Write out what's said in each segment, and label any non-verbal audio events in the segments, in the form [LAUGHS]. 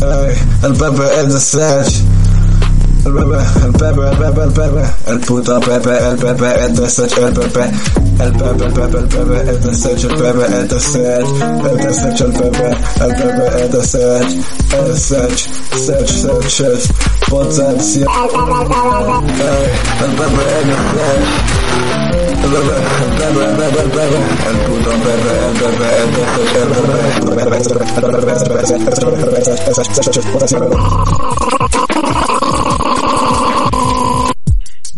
Ey, el Pepe es de Sech. El Pepe, el Pepe, el Pepe, el Pepe. El puto Pepe, el Pepe es de Sech, el Pepe. El Pepe, el Pepe, el Pepe es de Sech, el Pepe es de Sech. El de Sech, el Pepe, el Pepe es de Sech. Es Sech, Sech, Sech, Sech. Potencia. Ey, el Pepe es de Sech. El Pepe, el Pepe, el Pepe, el Pepe. El puto Pepe, el Pepe es de Sech, el Pepe. El Pepe, el Pepe, el Pepe, el Pepe, el Pepe,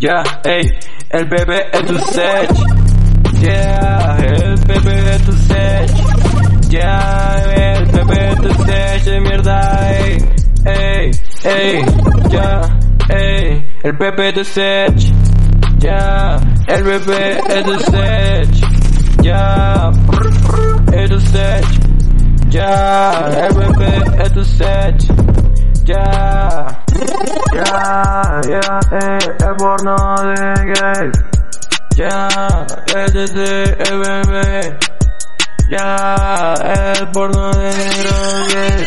Ya, ey, el bebé es tu set. Yeah, el bebé es tu set. Ya, el bebé es tu set, de mierda, ey, ey, ey, ya, ey, el bebé es tu set. Ya, el bebé es tu set. Ya, es tu set. Ya, el bebé es tu set. Ya. Ya, ya, eh, el porno de gay. Ya, este es el bebé. Ya, el porno de negro gay.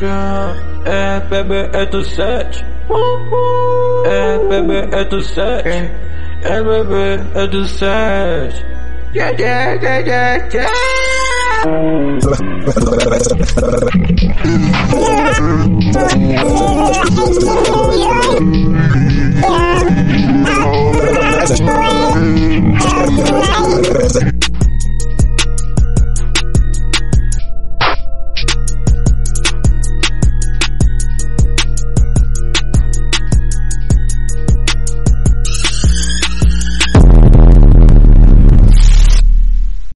Ya, el bebé es tu set. El bebé es tu set. El bebé es tu set. Yeah, yeah, yeah, yeah, yeah. [LAUGHS] Mm-hmm.